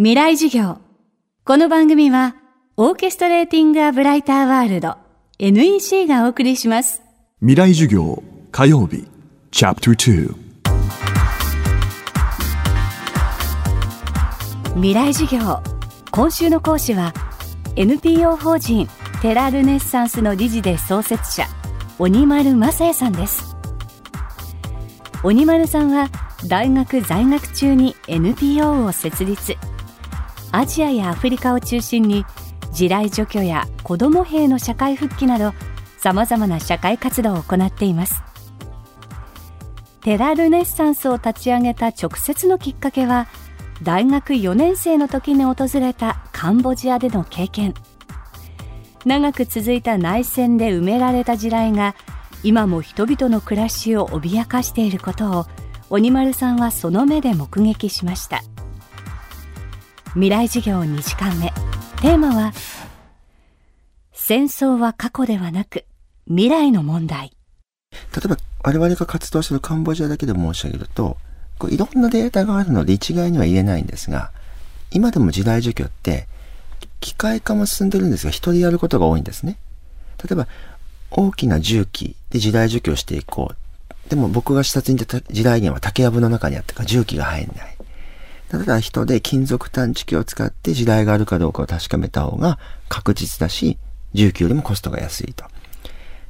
未来授業。この番組は、オーケストレーティング・ア・ブライター・ワールド NEC がお送りします。未来授業火曜日チャプター未来授業。今週の講師は、NPO 法人テラルネッサンスの理事で創設者、鬼丸正也さんです。鬼丸さんは、大学在学中に NPO を設立。アジアやアフリカを中心に地雷除去や子ども兵の社会復帰などさまざまな社会活動を行っています。テラルネッサンスを立ち上げた直接のきっかけは大学4年生の時に訪れたカンボジアでの経験。長く続いた内戦で埋められた地雷が今も人々の暮らしを脅かしていることを鬼丸さんはその目で目撃しました。未来授業2時間目。テーマは戦争は過去ではなく未来の問題。例えば我々が活動しているカンボジアだけで申し上げるとこういろんなデータがあるので一概には言えないんですが今でも時代除去って機械化も進んでるんですが人やることが多いんですね。例えば大きな重機で時代除去していこう。でも僕が視察に行った時代源は竹やぶの中にあったから重機が入んない。ただ人で金属探知機を使って時代があるかどうかを確かめた方が確実だし、重機よりもコストが安いと。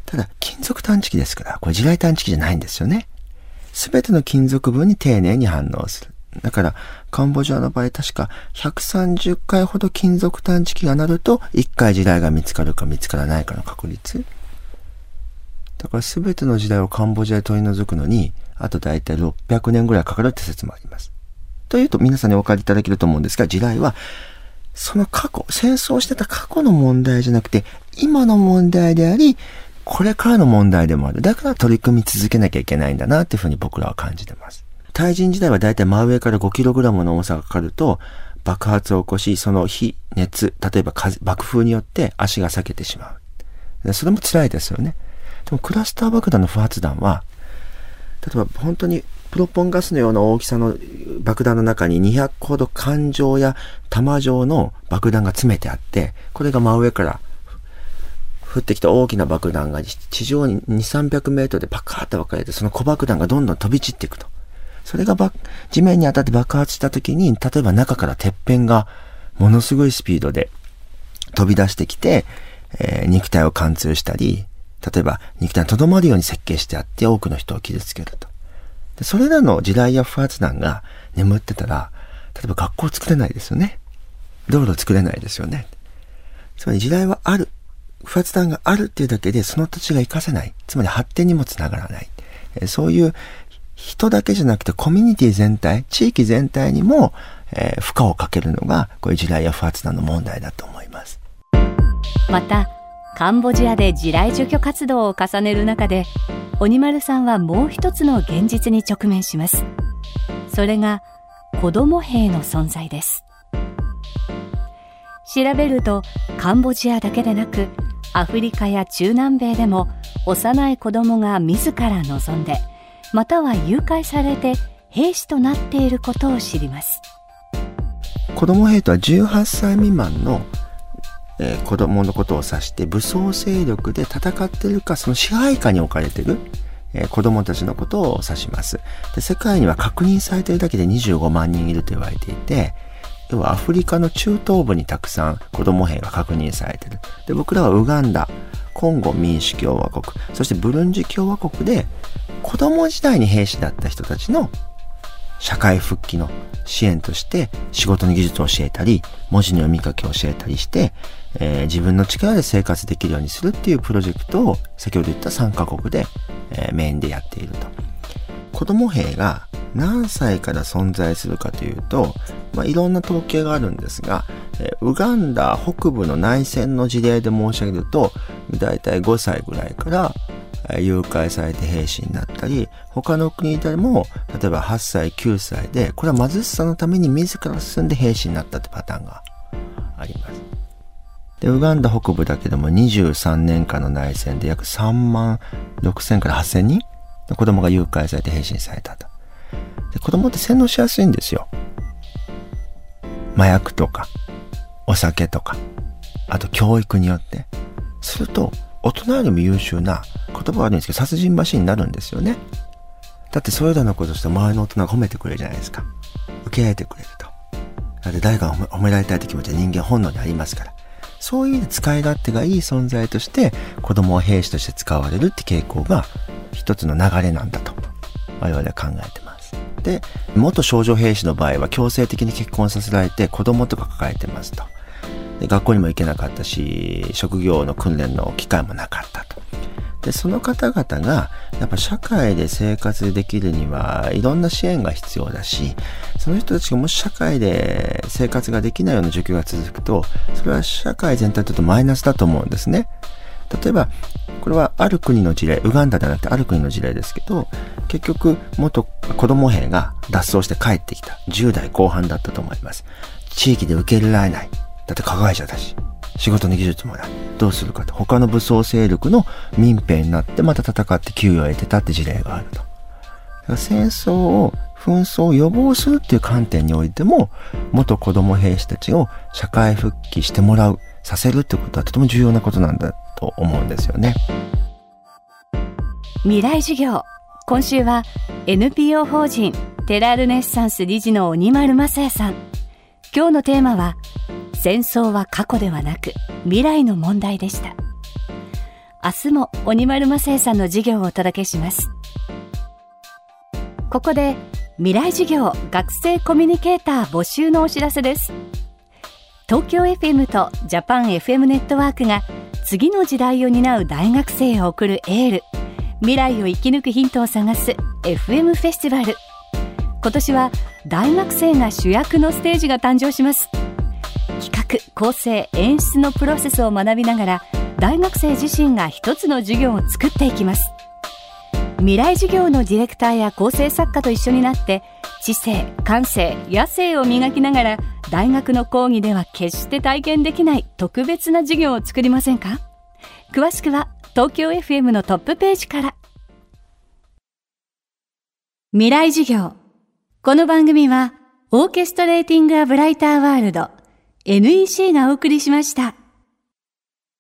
ただ、金属探知機ですから、これ時代探知機じゃないんですよね。すべての金属分に丁寧に反応する。だから、カンボジアの場合確か130回ほど金属探知機が鳴ると、1回時代が見つかるか見つからないかの確率。だからすべての時代をカンボジアで取り除くのに、あと大体600年ぐらいかかるって説もあります。というと皆さんにお分かりいただけると思うんですが、時代は、その過去、戦争してた過去の問題じゃなくて、今の問題であり、これからの問題でもある。だから取り組み続けなきゃいけないんだなっていうふうに僕らは感じてます。対人時代はだいたい真上から 5kg の重さがかかると、爆発を起こし、その火、熱、例えば爆風によって足が裂けてしまう。それも辛いですよね。でもクラスター爆弾の不発弾は、例えば本当にプロポンガスのような大きさの爆弾の中に200個ほど環状や玉状の爆弾が詰めてあって、これが真上から降ってきた大きな爆弾が地上に2、300メートルでパカーッと分かれて、その小爆弾がどんどん飛び散っていくと。それが地面に当たって爆発した時に、例えば中から鉄片がものすごいスピードで飛び出してきて、えー、肉体を貫通したり、例えば肉体に留まるように設計してあって多くの人を傷つけると。でそれらの地雷や不発弾が眠ってたら、例えば学校作れないですよね。道路作れないですよね。つまり地雷はある。不発弾があるっていうだけでその土地が活かせない。つまり発展にもつながらない。そういう人だけじゃなくてコミュニティ全体、地域全体にも、えー、負荷をかけるのがこういう地雷や不発弾の問題だと思います。また、カンボジアで地雷除去活動を重ねる中で鬼丸さんはもう一つの現実に直面します。それが子ども兵の存在です。調べるとカンボジアだけでなくアフリカや中南米でも幼い子供が自ら望んでまたは誘拐されて兵士となっていることを知ります。子供兵とは18歳未満のえー、子供のことを指して武装勢力で戦ってるかその支配下に置かれてる、えー、子供たちのことを指します。で世界には確認されてるだけで25万人いると言われていて要はアフリカの中東部にたくさん子供兵が確認されてる。で僕らはウガンダコンゴ民主共和国そしてブルンジ共和国で子供時代に兵士だった人たちの社会復帰の支援として仕事の技術を教えたり文字の読み書きを教えたりしてえー、自分の力で生活できるようにするっていうプロジェクトを先ほど言った3カ国で、えー、メインでやっていると。子供兵が何歳から存在するかというと、まあ、いろんな統計があるんですが、えー、ウガンダ北部の内戦の事例で申し上げると、だいたい5歳ぐらいから誘拐されて兵士になったり、他の国でも、例えば8歳、9歳で、これは貧しさのために自ら進んで兵士になったってパターンがあります。で、ウガンダ北部だけでも23年間の内戦で約3万6千から8千人の子供が誘拐されて兵士にされたと。で、子供って洗脳しやすいんですよ。麻薬とか、お酒とか、あと教育によって、すると、大人よりも優秀な言葉があるんですけど、殺人マシンになるんですよね。だってそれらのことして周りの大人が褒めてくれるじゃないですか。受け入れてくれると。だって誰かが褒められたいって気持ちは人間本能にありますから。そういう使い勝手がいい存在として子供は兵士として使われるって傾向が一つの流れなんだと我々は考えてます。で、元少女兵士の場合は強制的に結婚させられて子供とか抱えてますと。で学校にも行けなかったし、職業の訓練の機会もなかった。で、その方々が、やっぱ社会で生活できるには、いろんな支援が必要だし、その人たちがもし社会で生活ができないような状況が続くと、それは社会全体にとってマイナスだと思うんですね。例えば、これはある国の事例、ウガンダではなくてある国の事例ですけど、結局、元子供兵が脱走して帰ってきた。10代後半だったと思います。地域で受け入れられない。だって加害者だし。仕事の技術もない。どうするかと。他の武装勢力の民兵になってまた戦って給与を得てたって事例があると。戦争を、紛争を予防するっていう観点においても、元子供兵士たちを社会復帰してもらう、させるってことはとても重要なことなんだと思うんですよね。未来授業。今週は NPO 法人テラルネッサンス理事の鬼丸正也さん。今日のテーマは戦争は過去ではなく未来の問題でした。明日も鬼丸正也さんの授業をお届けします。ここで未来授業学生コミュニケーター募集のお知らせです。東京 FM とジャパン FM ネットワークが次の時代を担う大学生へ送るエール。未来を生き抜くヒントを探す FM フェスティバル。今年は大学生が主役のステージが誕生します。企画構成演出のプロセスを学びながら大学生自身が一つの授業を作っていきます。未来授業のディレクターや構成作家と一緒になって知性感性野性を磨きながら大学の講義では決して体験できない特別な授業を作りませんか？詳しくは東京 FM のトップページから。未来授業。この番組はオーケストレーティング・ア・ブライター・ワールド。NEC がお送りしました。